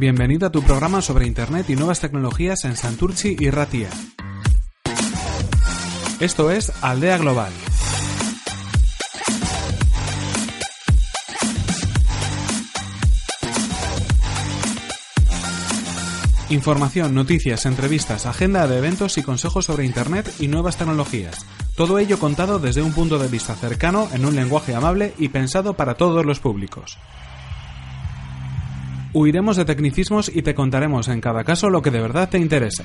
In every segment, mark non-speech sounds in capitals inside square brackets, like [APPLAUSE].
Bienvenido a tu programa sobre Internet y nuevas tecnologías en Santurci y Ratia. Esto es Aldea Global. Información, noticias, entrevistas, agenda de eventos y consejos sobre Internet y nuevas tecnologías. Todo ello contado desde un punto de vista cercano, en un lenguaje amable y pensado para todos los públicos. Huiremos de tecnicismos y te contaremos en cada caso lo que de verdad te interesa.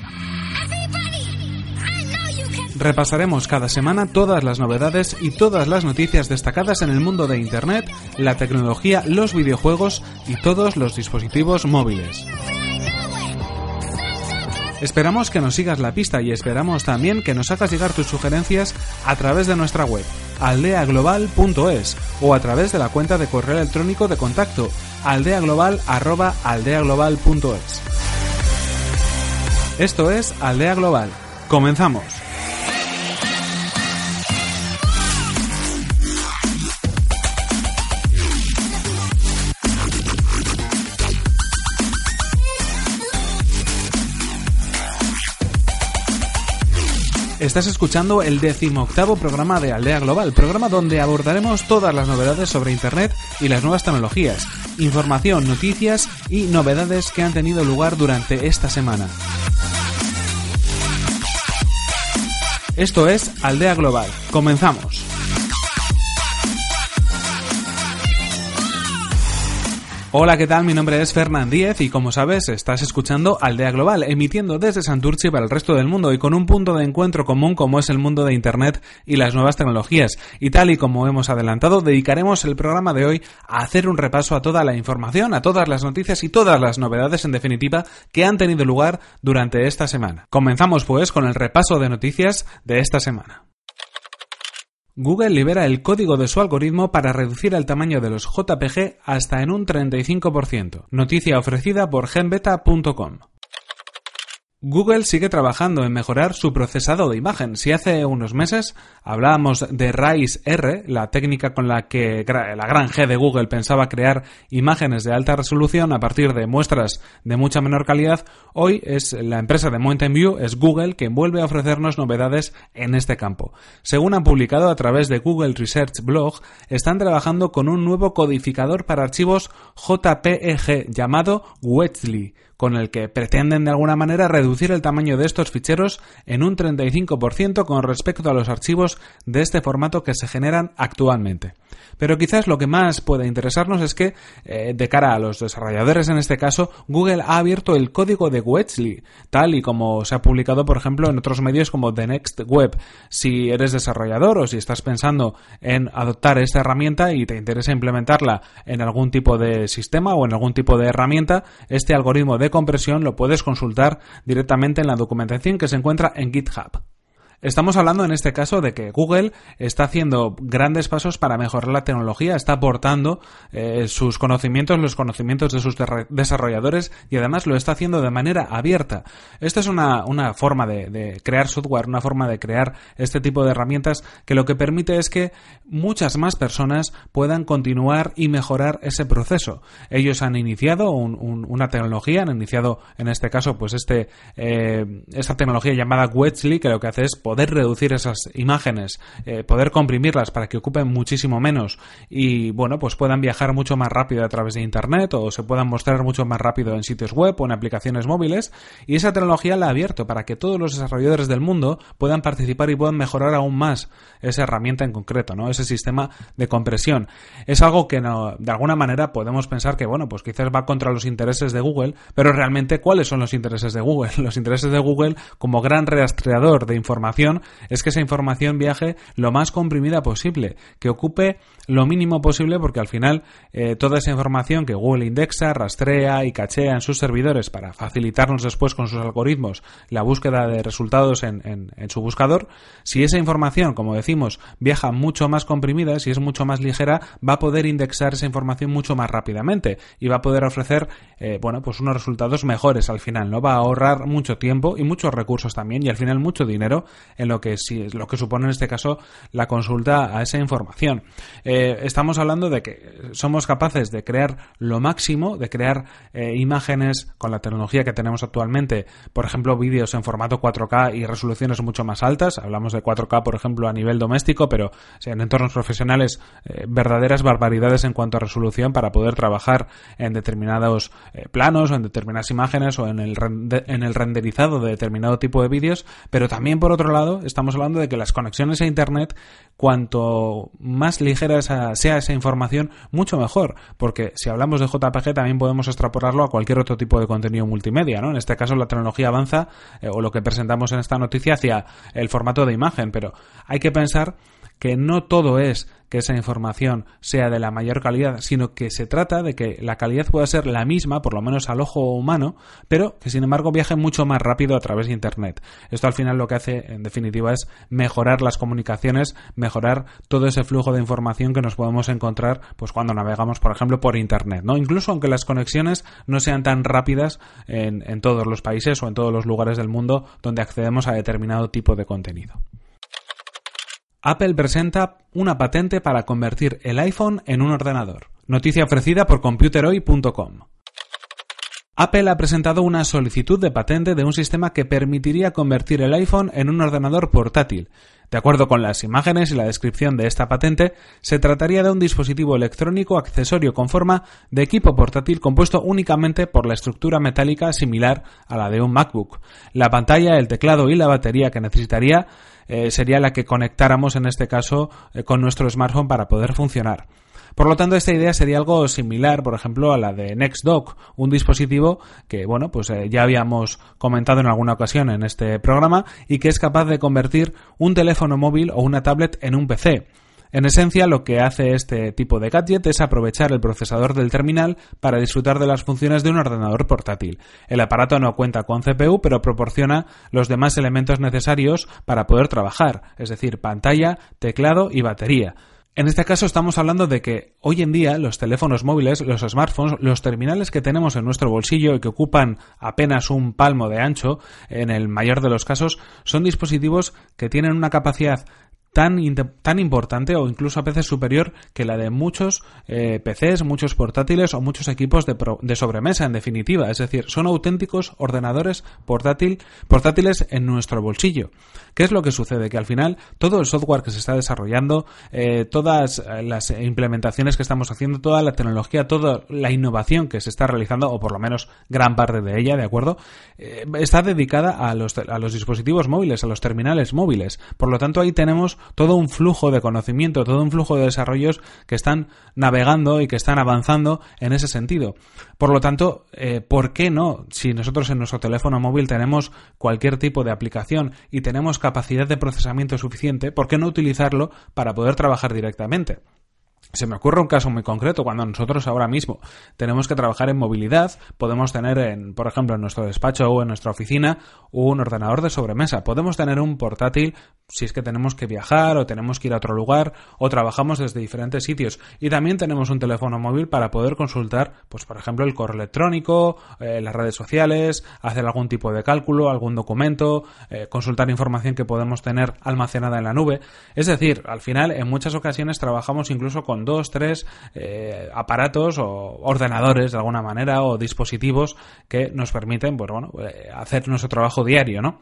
Repasaremos cada semana todas las novedades y todas las noticias destacadas en el mundo de Internet, la tecnología, los videojuegos y todos los dispositivos móviles. Esperamos que nos sigas la pista y esperamos también que nos hagas llegar tus sugerencias a través de nuestra web aldeaglobal.es o a través de la cuenta de correo electrónico de contacto aldeaglobal@aldeaglobal.es. Esto es Aldea Global. Comenzamos. Estás escuchando el decimoctavo programa de Aldea Global, programa donde abordaremos todas las novedades sobre Internet y las nuevas tecnologías, información, noticias y novedades que han tenido lugar durante esta semana. Esto es Aldea Global. Comenzamos. Hola, ¿qué tal? Mi nombre es Fernán Díez y como sabes, estás escuchando Aldea Global, emitiendo desde Santurci para el resto del mundo y con un punto de encuentro común como es el mundo de Internet y las nuevas tecnologías. Y tal y como hemos adelantado, dedicaremos el programa de hoy a hacer un repaso a toda la información, a todas las noticias y todas las novedades en definitiva que han tenido lugar durante esta semana. Comenzamos pues con el repaso de noticias de esta semana. Google libera el código de su algoritmo para reducir el tamaño de los JPG hasta en un 35%. Noticia ofrecida por genbeta.com. Google sigue trabajando en mejorar su procesado de imagen. Si hace unos meses hablábamos de RAIS R, la técnica con la que la gran G de Google pensaba crear imágenes de alta resolución a partir de muestras de mucha menor calidad, hoy es la empresa de Mountain View, es Google, quien vuelve a ofrecernos novedades en este campo. Según han publicado a través de Google Research Blog, están trabajando con un nuevo codificador para archivos JPEG llamado Wetzli con el que pretenden de alguna manera reducir el tamaño de estos ficheros en un 35% con respecto a los archivos de este formato que se generan actualmente. Pero quizás lo que más puede interesarnos es que, eh, de cara a los desarrolladores en este caso, Google ha abierto el código de Wetzli, tal y como se ha publicado, por ejemplo, en otros medios como The Next Web. Si eres desarrollador o si estás pensando en adoptar esta herramienta y te interesa implementarla en algún tipo de sistema o en algún tipo de herramienta, este algoritmo de compresión lo puedes consultar directamente en la documentación que se encuentra en GitHub. Estamos hablando en este caso de que Google está haciendo grandes pasos para mejorar la tecnología, está aportando eh, sus conocimientos, los conocimientos de sus desarrolladores y además lo está haciendo de manera abierta. Esta es una, forma de, crear software, una forma de crear este tipo de herramientas que lo que permite es que muchas más personas puedan continuar y mejorar ese proceso. Ellos han iniciado una tecnología, han iniciado en este caso pues este, eh, esta tecnología llamada Wetzli que lo que hace es poder poder reducir esas imágenes, eh, poder comprimirlas para que ocupen muchísimo menos y bueno, pues puedan viajar mucho más rápido a través de internet o se puedan mostrar mucho más rápido en sitios web o en aplicaciones móviles y esa tecnología la ha abierto para que todos los desarrolladores del mundo puedan participar y puedan mejorar aún más esa herramienta en concreto, ¿no? Ese sistema de compresión. Es algo que no, de alguna manera podemos pensar que bueno, pues quizás va contra los intereses de Google, pero realmente ¿cuáles son los intereses de Google? [LAUGHS] Los intereses de Google como gran rastreador de información es que esa información viaje lo más comprimida posible, que ocupe lo mínimo posible porque al final eh, toda esa información que Google indexa, rastrea y cachea en sus servidores para facilitarnos después con sus algoritmos la búsqueda de resultados en, su buscador, si esa información, como decimos, viaja mucho más comprimida, si es mucho más ligera, va a poder indexar esa información mucho más rápidamente y va a poder ofrecer, eh, bueno, pues unos resultados mejores al final, ¿no? Va a ahorrar mucho tiempo y muchos recursos también y al final mucho dinero en lo que sí, lo que supone en este caso la consulta a esa información. Eh, estamos hablando de que somos capaces de crear lo máximo, de crear eh, imágenes con la tecnología que tenemos actualmente, por ejemplo, vídeos en formato 4K y resoluciones mucho más altas. Hablamos de 4K, por ejemplo, a nivel doméstico, pero en entornos profesionales, verdaderas barbaridades en cuanto a resolución para poder trabajar en determinados eh, planos o en determinadas imágenes o en el, en el renderizado de determinado tipo de vídeos, pero también por otro lado estamos hablando de que las conexiones a Internet, cuanto más ligera sea esa información, mucho mejor, porque si hablamos de JPG también podemos extrapolarlo a cualquier otro tipo de contenido multimedia, ¿no? En este caso la tecnología avanza eh, o lo que presentamos en esta noticia hacia el formato de imagen, pero hay que pensar que no todo es que esa información sea de la mayor calidad, sino que se trata de que la calidad pueda ser la misma, por lo menos al ojo humano, pero que sin embargo viaje mucho más rápido a través de Internet. Esto al final lo que hace, en definitiva, es mejorar las comunicaciones, mejorar todo ese flujo de información que nos podemos encontrar pues cuando navegamos, por ejemplo, por Internet, ¿no? Incluso aunque las conexiones no sean tan rápidas en, en todos los países o en todos los lugares del mundo donde accedemos a determinado tipo de contenido. Apple presenta una patente para convertir el iPhone en un ordenador. Noticia ofrecida por computerhoy.com. Apple ha presentado una solicitud de patente de un sistema que permitiría convertir el iPhone en un ordenador portátil. De acuerdo con las imágenes y la descripción de esta patente, se trataría de un dispositivo electrónico accesorio con forma de equipo portátil compuesto únicamente por la estructura metálica similar a la de un MacBook. La pantalla, el teclado y la batería que necesitaría eh, sería la que conectáramos en este caso eh, con nuestro smartphone para poder funcionar. Por lo tanto, esta idea sería algo similar, por ejemplo, a la de NextDock, un dispositivo que, bueno, pues eh, ya habíamos comentado en alguna ocasión en este programa y que es capaz de convertir un teléfono móvil o una tablet en un PC. En esencia, lo que hace este tipo de gadget es aprovechar el procesador del terminal para disfrutar de las funciones de un ordenador portátil. El aparato no cuenta con CPU, pero proporciona los demás elementos necesarios para poder trabajar, es decir, pantalla, teclado y batería. En este caso estamos hablando de que hoy en día los teléfonos móviles, los smartphones, los terminales que tenemos en nuestro bolsillo y que ocupan apenas un palmo de ancho, en el mayor de los casos, son dispositivos que tienen una capacidad tan, tan importante o incluso a veces superior que la de muchos eh, PCs, muchos portátiles o muchos equipos de, de, sobremesa, en definitiva. Es decir, son auténticos ordenadores portátil, portátiles en nuestro bolsillo. ¿Qué es lo que sucede? Que al final todo el software que se está desarrollando, eh, todas las implementaciones que estamos haciendo, toda la tecnología, toda la innovación que se está realizando, o por lo menos gran parte de ella, ¿de acuerdo? Eh, está dedicada a los, a los dispositivos móviles, a los terminales móviles. Por lo tanto, ahí tenemos todo un flujo de conocimiento, todo un flujo de desarrollos que están navegando y que están avanzando en ese sentido. Por lo tanto, eh, ¿por qué no? Si nosotros en nuestro teléfono móvil tenemos cualquier tipo de aplicación y tenemos capacidad de procesamiento suficiente, ¿por qué no utilizarlo para poder trabajar directamente? Se me ocurre un caso muy concreto, cuando nosotros ahora mismo tenemos que trabajar en movilidad, podemos tener, en, por ejemplo, en nuestro despacho o en nuestra oficina, un ordenador de sobremesa. Podemos tener un portátil si es que tenemos que viajar o tenemos que ir a otro lugar o trabajamos desde diferentes sitios. Y también tenemos un teléfono móvil para poder consultar, pues por ejemplo, el correo electrónico, eh, las redes sociales, hacer algún tipo de cálculo, algún documento, eh, consultar información que podemos tener almacenada en la nube. Es decir, al final, en muchas ocasiones trabajamos incluso con dos, tres eh, aparatos o ordenadores de alguna manera o dispositivos que nos permiten, pues bueno, eh, hacer nuestro trabajo diario, ¿no?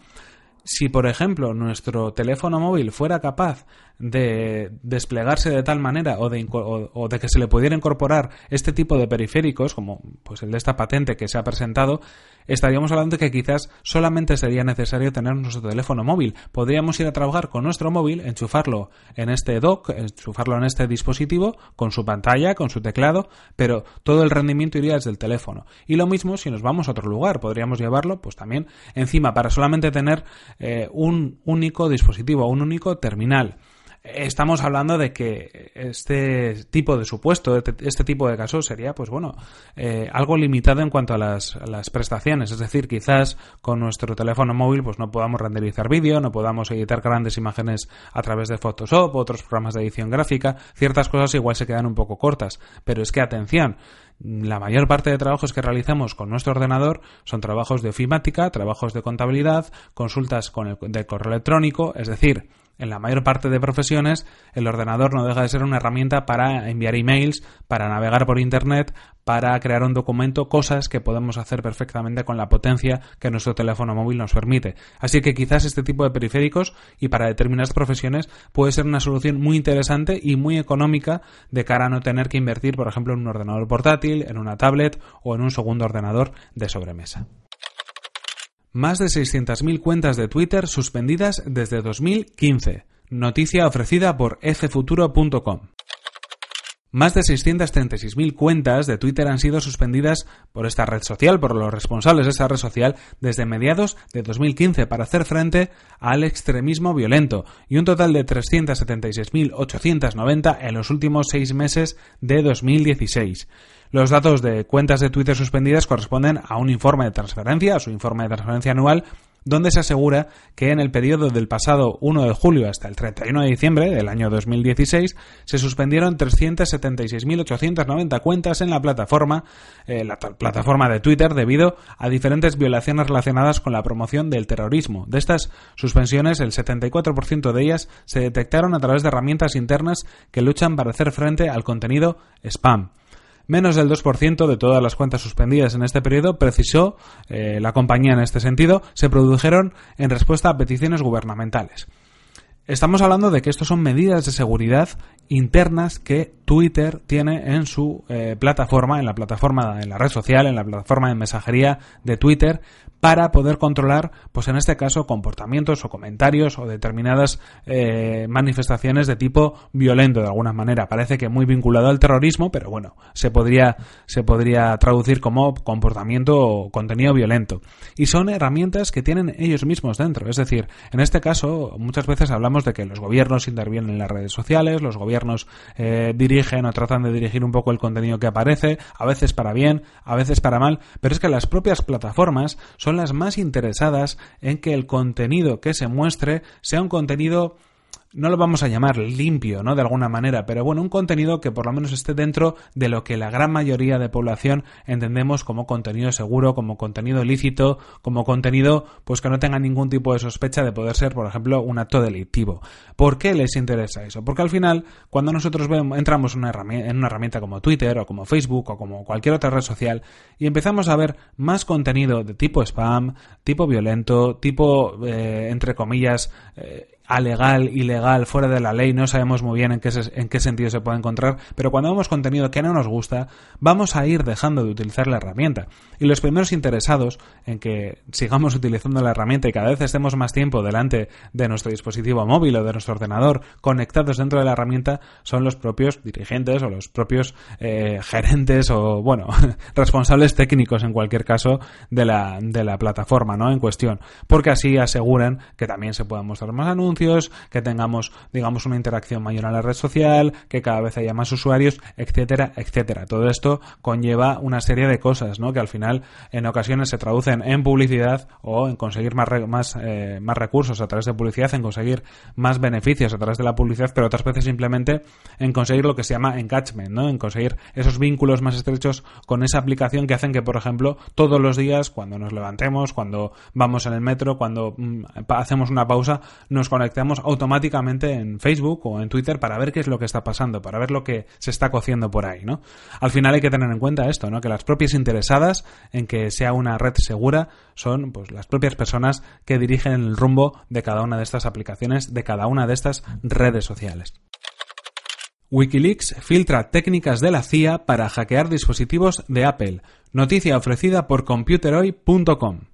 si, por ejemplo, nuestro teléfono móvil fuera capaz de desplegarse de tal manera o de, o, de, que se le pudiera incorporar este tipo de periféricos, como pues el de esta patente que se ha presentado, estaríamos hablando de que quizás solamente sería necesario tener nuestro teléfono móvil. Podríamos ir a trabajar con nuestro móvil, enchufarlo en este dock, enchufarlo en este dispositivo, con su pantalla, con su teclado, pero todo el rendimiento iría desde el teléfono. Y lo mismo si nos vamos a otro lugar, podríamos llevarlo pues también encima para solamente tener eh, un único dispositivo, un único terminal estamos hablando de que este tipo de supuesto, este, este tipo de casos sería, pues bueno, eh, algo limitado en cuanto a las, las, prestaciones. Es decir, quizás con nuestro teléfono móvil pues no podamos renderizar vídeo, no podamos editar grandes imágenes a través de Photoshop, otros programas de edición gráfica. Ciertas cosas igual se quedan un poco cortas. Pero es que atención, la mayor parte de trabajos que realizamos con nuestro ordenador son trabajos de ofimática, trabajos de contabilidad, consultas con el, de correo electrónico, es decir, en la mayor parte de profesiones, el ordenador no deja de ser una herramienta para enviar emails, para navegar por Internet, para crear un documento, cosas que podemos hacer perfectamente con la potencia que nuestro teléfono móvil nos permite. Así que quizás este tipo de periféricos y para determinadas profesiones puede ser una solución muy interesante y muy económica de cara a no tener que invertir, por ejemplo, en un ordenador portátil, en una tablet o en un segundo ordenador de sobremesa. Más de 600.000 cuentas de Twitter suspendidas desde 2015. Noticia ofrecida por ffuturo.com. Más de 636.000 cuentas de Twitter han sido suspendidas por esta red social, por los responsables de esta red social, desde mediados de 2015 para hacer frente al extremismo violento y un total de 376.890 en los últimos seis meses de 2016. Los datos de cuentas de Twitter suspendidas corresponden a un informe de transferencia, a su informe de transferencia anual, donde se asegura que en el periodo del pasado 1 de julio hasta el 31 de diciembre del año 2016 se suspendieron 376.890 cuentas en la plataforma, eh, la plataforma de Twitter debido a diferentes violaciones relacionadas con la promoción del terrorismo. De estas suspensiones, el 74% de ellas se detectaron a través de herramientas internas que luchan para hacer frente al contenido spam. Menos del 2% de todas las cuentas suspendidas en este periodo, precisó eh, la compañía en este sentido, se produjeron en respuesta a peticiones gubernamentales. Estamos hablando de que estos son medidas de seguridad internas que Twitter tiene en su eh, plataforma, en la plataforma, en la red social, en la plataforma de mensajería de Twitter, para poder controlar, pues en este caso, comportamientos o comentarios o determinadas eh, manifestaciones de tipo violento de alguna manera. Parece que muy vinculado al terrorismo, pero bueno, se podría, se podría traducir como comportamiento o contenido violento. Y son herramientas que tienen ellos mismos dentro. Es decir, en este caso, muchas veces de que los gobiernos intervienen en las redes sociales, los gobiernos eh, dirigen o tratan de dirigir un poco el contenido que aparece, a veces para bien, a veces para mal, pero es que las propias plataformas son las más interesadas en que el contenido que se muestre sea un contenido no lo vamos a llamar limpio, ¿no? De alguna manera, pero bueno, un contenido que por lo menos esté dentro de lo que la gran mayoría de población entendemos como contenido seguro, como contenido lícito, como contenido pues que no tenga ningún tipo de sospecha de poder ser, por ejemplo, un acto delictivo. ¿Por qué les interesa eso? Porque al final, cuando nosotros vemos, entramos en una, herramienta, en una herramienta como Twitter o como Facebook o como cualquier otra red social y empezamos a ver más contenido de tipo spam, tipo violento, tipo, eh, entre comillas, eh, alegal, ilegal, fuera de la ley, no sabemos muy bien en qué, en qué sentido se puede encontrar, pero cuando vemos contenido que no nos gusta, vamos a ir dejando de utilizar la herramienta. Y los primeros interesados en que sigamos [LAUGHS] utilizando la herramienta y cada vez estemos más tiempo delante de nuestro dispositivo móvil o de nuestro ordenador conectados dentro de la herramienta son los propios dirigentes o los propios eh, gerentes o, bueno, [LAUGHS] responsables técnicos en cualquier caso de la, de la plataforma, ¿no? En cuestión. Porque así aseguran que también se puedan mostrar más anuncios que tengamos, digamos, una interacción mayor en la red social, que cada vez haya más usuarios, etcétera, etcétera. Todo esto conlleva una serie de cosas, ¿no? Que al final, en ocasiones, se traducen en publicidad o en conseguir más, más, eh, más recursos a través de publicidad, en conseguir más beneficios a través de la publicidad, pero otras veces simplemente en conseguir lo que se llama engagement, ¿no? En conseguir esos vínculos más estrechos con esa aplicación que hacen que, por ejemplo, todos los días, cuando nos levantemos, cuando vamos en el metro, cuando mm, hacemos una pausa, nos conectemos conectamos automáticamente en Facebook o en Twitter para ver qué es lo que está pasando, para ver lo que se está cociendo por ahí, ¿no? Al final hay que tener en cuenta esto, ¿no? Que las propias interesadas en que sea una red segura son pues las propias personas que dirigen el rumbo de cada una de estas aplicaciones, de cada una de estas redes sociales. Wikileaks filtra técnicas de la CIA para hackear dispositivos de Apple. Noticia ofrecida por computeroy.com.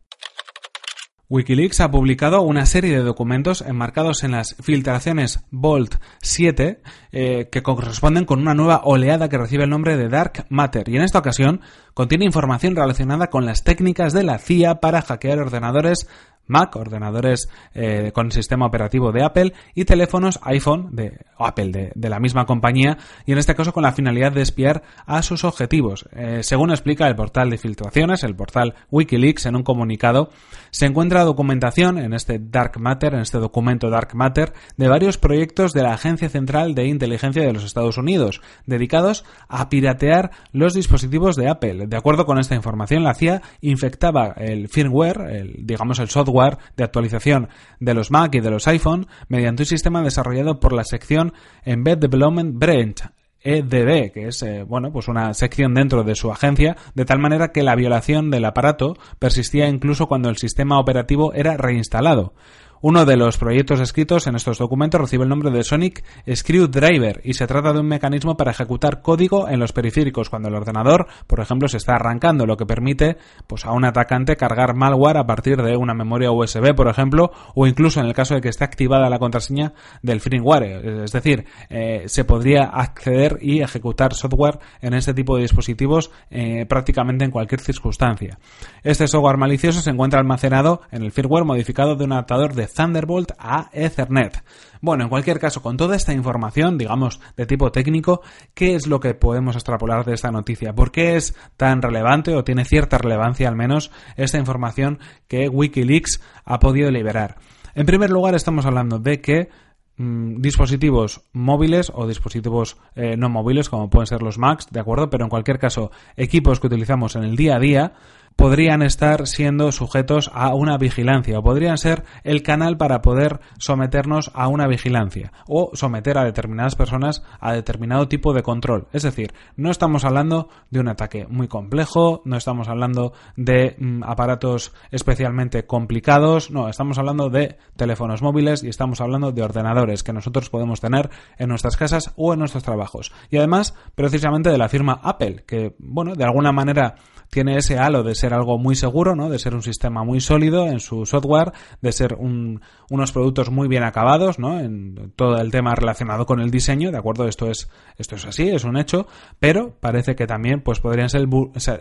Wikileaks ha publicado una serie de documentos enmarcados en las filtraciones Vault 7 eh, que corresponden con una nueva oleada que recibe el nombre de Dark Matter y en esta ocasión contiene información relacionada con las técnicas de la CIA para hackear ordenadores Mac, ordenadores eh, con sistema operativo de Apple y teléfonos iPhone de Apple, de, la misma compañía, y en este caso con la finalidad de espiar a sus objetivos. Eh, según explica el portal de filtraciones, el portal Wikileaks, en un comunicado, se encuentra documentación en este Dark Matter, en este documento Dark Matter, de varios proyectos de la Agencia Central de Inteligencia de los Estados Unidos, dedicados a piratear los dispositivos de Apple. De acuerdo con esta información, la CIA infectaba el firmware, el, digamos el software, de actualización de los Mac y de los iPhone mediante un sistema desarrollado por la sección Embed Development Branch, EDB, que es eh, bueno, pues una sección dentro de su agencia, de tal manera que la violación del aparato persistía incluso cuando el sistema operativo era reinstalado. Uno de los proyectos escritos en estos documentos recibe el nombre de Sonic Screwdriver y se trata de un mecanismo para ejecutar código en los periféricos cuando el ordenador, por ejemplo, se está arrancando, lo que permite pues, a un atacante cargar malware a partir de una memoria USB, por ejemplo, o incluso en el caso de que esté activada la contraseña del firmware. Es decir, eh, se podría acceder y ejecutar software en este tipo de dispositivos eh, prácticamente en cualquier circunstancia. Este software malicioso se encuentra almacenado en el firmware modificado de un adaptador de Thunderbolt a Ethernet. Bueno, en cualquier caso, con toda esta información, digamos, de tipo técnico, ¿qué es lo que podemos extrapolar de esta noticia? ¿Por qué es tan relevante o tiene cierta relevancia al menos esta información que Wikileaks ha podido liberar? En primer lugar, estamos hablando de que mm, dispositivos móviles o dispositivos eh, no móviles como pueden ser los Macs, ¿de acuerdo? Pero en cualquier caso, equipos que utilizamos en el día a día, podrían estar siendo sujetos a una vigilancia o podrían ser el canal para poder someternos a una vigilancia o someter a determinadas personas a determinado tipo de control. Es decir, no estamos hablando de un ataque muy complejo, no estamos hablando de mm, aparatos especialmente complicados, no, estamos hablando de teléfonos móviles y estamos hablando de ordenadores que nosotros podemos tener en nuestras casas o en nuestros trabajos. Y además, precisamente de la firma Apple, que, bueno, de alguna manera tiene ese halo de ser algo muy seguro, ¿no? De ser un sistema muy sólido en su software, de ser unos productos muy bien acabados, ¿no? En todo el tema relacionado con el diseño, ¿de acuerdo? Esto es, esto es así, es un hecho, pero parece que también, pues podrían ser,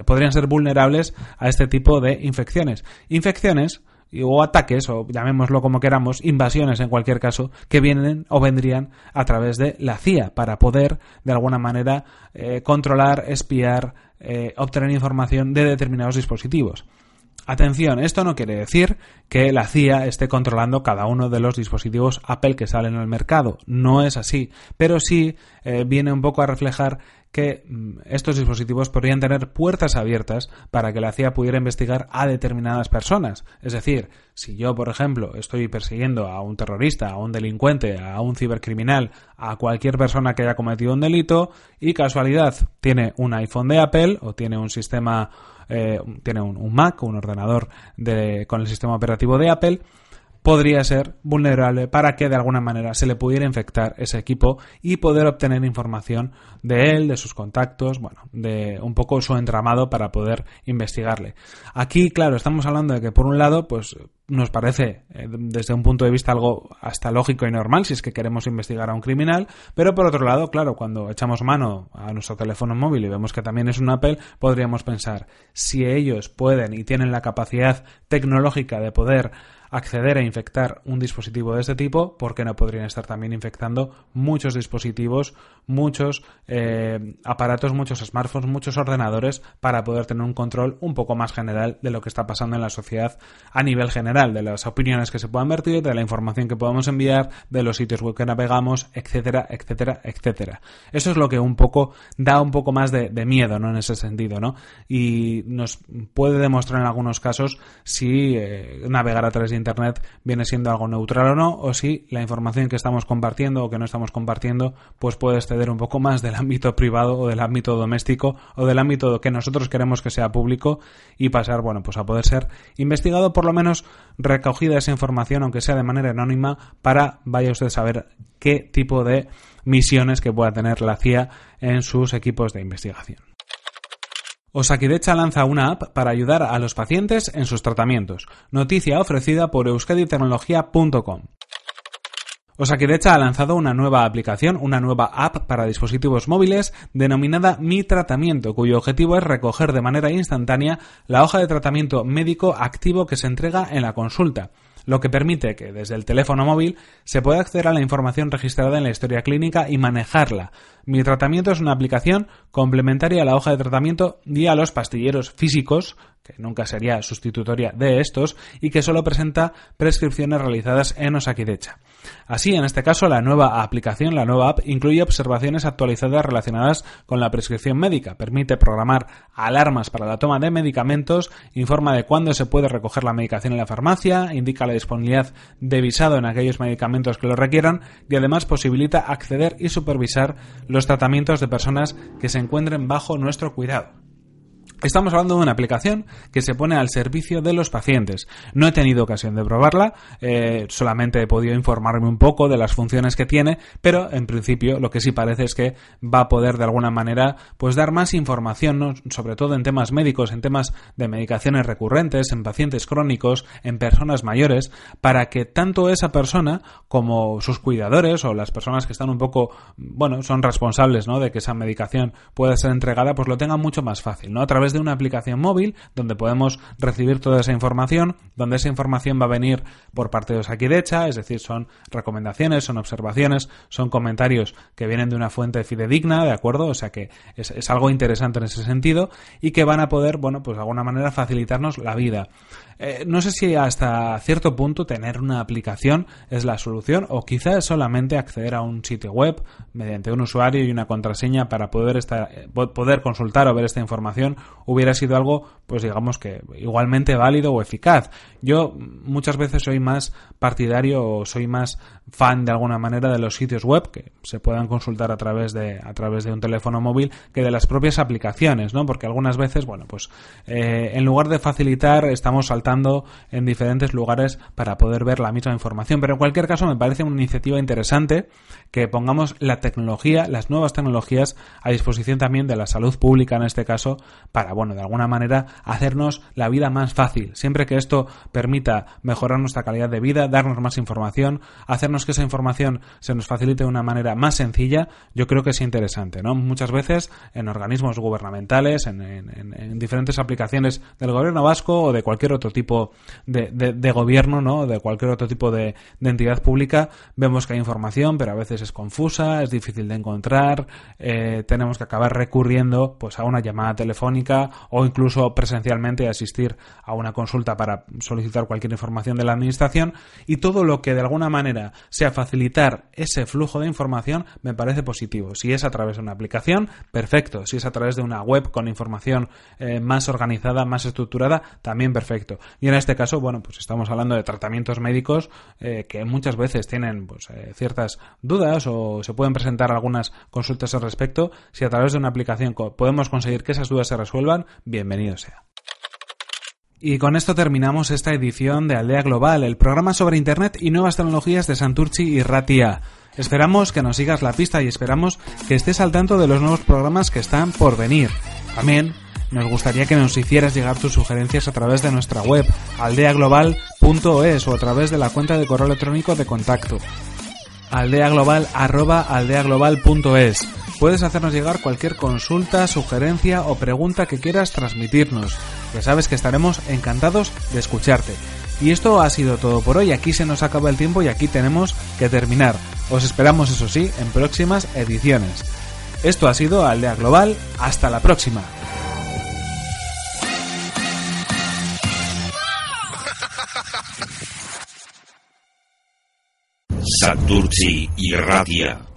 podrían ser vulnerables a este tipo de infecciones. Infecciones o ataques, o llamémoslo como queramos, invasiones en cualquier caso, que vienen o vendrían a través de la CIA para poder, de alguna manera, eh, controlar, espiar, eh, obtener información de determinados dispositivos. Atención, esto no quiere decir que la CIA esté controlando cada uno de los dispositivos Apple que salen al mercado. No es así. Pero sí eh, viene un poco a reflejar que mm, estos dispositivos podrían tener puertas abiertas para que la CIA pudiera investigar a determinadas personas. Es decir, si yo, por ejemplo, estoy persiguiendo a un terrorista, a un delincuente, a un cibercriminal, a cualquier persona que haya cometido un delito y casualidad tiene un iPhone de Apple o tiene un sistema, eh, tiene un, Mac, un ordenador de, con el sistema operativo de Apple, podría ser vulnerable para que de alguna manera se le pudiera infectar ese equipo y poder obtener información de él, de sus contactos, bueno, de un poco su entramado para poder investigarle. Aquí, claro, estamos hablando de que por un lado, pues nos parece eh, desde un punto de vista algo hasta lógico y normal si es que queremos investigar a un criminal, pero por otro lado, claro, cuando echamos mano a nuestro teléfono móvil y vemos que también es un Apple, podríamos pensar, si ellos pueden y tienen la capacidad tecnológica de poder acceder a infectar un dispositivo de este tipo, porque no podrían estar también infectando muchos dispositivos, muchos eh, aparatos, muchos smartphones, muchos ordenadores para poder tener un control un poco más general de lo que está pasando en la sociedad a nivel general, de las opiniones que se puedan vertir, de la información que podemos enviar, de los sitios web que navegamos, etcétera, etcétera, etcétera. Eso es lo que un poco da un poco más de, miedo, ¿no? En ese sentido, ¿no? Y nos puede demostrar en algunos casos si eh, navegar a través de Internet viene siendo algo neutral o no, o si la información que estamos compartiendo o que no estamos compartiendo, pues puede exceder un poco más del ámbito privado o del ámbito doméstico o del ámbito que nosotros queremos que sea público y pasar, bueno, pues a poder ser investigado, por lo menos recogida esa información, aunque sea de manera anónima, para, vaya usted a saber qué tipo de misiones que pueda tener la CIA en sus equipos de investigación. Osakidecha lanza una app para ayudar a los pacientes en sus tratamientos. Noticia ofrecida por euskaditecnología.com. Osakidecha ha lanzado una nueva aplicación, una nueva app para dispositivos móviles denominada Mi Tratamiento, cuyo objetivo es recoger de manera instantánea la hoja de tratamiento médico activo que se entrega en la consulta lo que permite que desde el teléfono móvil se pueda acceder a la información registrada en la historia clínica y manejarla. Mi tratamiento es una aplicación complementaria a la hoja de tratamiento y a los pastilleros físicos, que nunca sería sustitutoria de estos, y que solo presenta prescripciones realizadas en Osakidecha. Así, en este caso, la nueva aplicación, la nueva app, incluye observaciones actualizadas relacionadas con la prescripción médica, permite programar alarmas para la toma de medicamentos, informa de cuándo se puede recoger la medicación en la farmacia, indica la disponibilidad de visado en aquellos medicamentos que lo requieran y además posibilita acceder y supervisar los tratamientos de personas que se encuentren bajo nuestro cuidado. Estamos hablando de una aplicación que se pone al servicio de los pacientes. No he tenido ocasión de probarla, eh, solamente he podido informarme un poco de las funciones que tiene, pero en principio lo que sí parece es que va a poder de alguna manera pues dar más información, sobre todo en temas médicos, en temas de medicaciones recurrentes, en pacientes crónicos, en personas mayores, para que tanto esa persona como sus cuidadores o las personas que están un poco, bueno, son responsables, ¿no? de que esa medicación pueda ser entregada, pues lo tengan mucho más fácil, ¿no? A través de una aplicación móvil donde podemos recibir toda esa información, donde esa información va a venir por parte de Osakidecha, es decir, son recomendaciones, son observaciones, son comentarios que vienen de una fuente fidedigna, ¿de acuerdo? O sea que es, es algo interesante en ese sentido y que van a poder, bueno, pues de alguna manera facilitarnos la vida. Eh, no sé si hasta cierto punto tener una aplicación es la solución o quizás solamente acceder a un sitio web mediante un usuario y una contraseña para poder, estar, eh, poder consultar o ver esta información hubiera sido algo, pues digamos que igualmente válido o eficaz. Yo muchas veces soy más partidario o soy más fan de alguna manera de los sitios web que se puedan consultar a través de a través de un teléfono móvil que de las propias aplicaciones, ¿no? Porque algunas veces, bueno, pues eh, en lugar de facilitar estamos saltando en diferentes lugares para poder ver la misma información. Pero en cualquier caso me parece una iniciativa interesante que pongamos la tecnología, las nuevas tecnologías a disposición también de la salud pública en este caso para, bueno, de alguna manera hacernos la vida más fácil. Siempre que esto permita mejorar nuestra calidad de vida, darnos más información, hacernos que esa información se nos facilite de una manera más sencilla, yo creo que es interesante, ¿no? Muchas veces en organismos gubernamentales, en, diferentes aplicaciones del gobierno vasco o de cualquier otro tipo de, gobierno, ¿no? De cualquier otro tipo de, entidad pública, vemos que hay información, pero a veces es confusa, es difícil de encontrar, eh, tenemos que acabar recurriendo pues a una llamada telefónica o incluso presencialmente asistir a una consulta para solicitar cualquier información de la administración y todo lo que de alguna manera sea facilitar ese flujo de información me parece positivo. Si es a través de una aplicación, perfecto. Si es a través de una web con información eh, más organizada, más estructurada, también perfecto. Y en este caso, bueno, pues estamos hablando de tratamientos médicos eh, que muchas veces tienen pues, eh, ciertas dudas o se pueden presentar algunas consultas al respecto. Si a través de una aplicación podemos conseguir que esas dudas se resuelvan, bienvenido sea. Y con esto terminamos esta edición de Aldea Global, el programa sobre Internet y nuevas tecnologías de Santurchi y Ratia. Esperamos que nos sigas la pista y esperamos que estés al tanto de los nuevos programas que están por venir. También nos gustaría que nos hicieras llegar tus sugerencias a través de nuestra web aldeaglobal.es o a través de la cuenta de correo electrónico de contacto aldeaglobal@aldeaglobal.es. Puedes hacernos llegar cualquier consulta, sugerencia o pregunta que quieras transmitirnos. Ya sabes que estaremos encantados de escucharte. Y esto ha sido todo por hoy. Aquí se nos acaba el tiempo y aquí tenemos que terminar. Os esperamos, eso sí, en próximas ediciones. Esto ha sido Aldea Global. Hasta la próxima. Santurci y Radia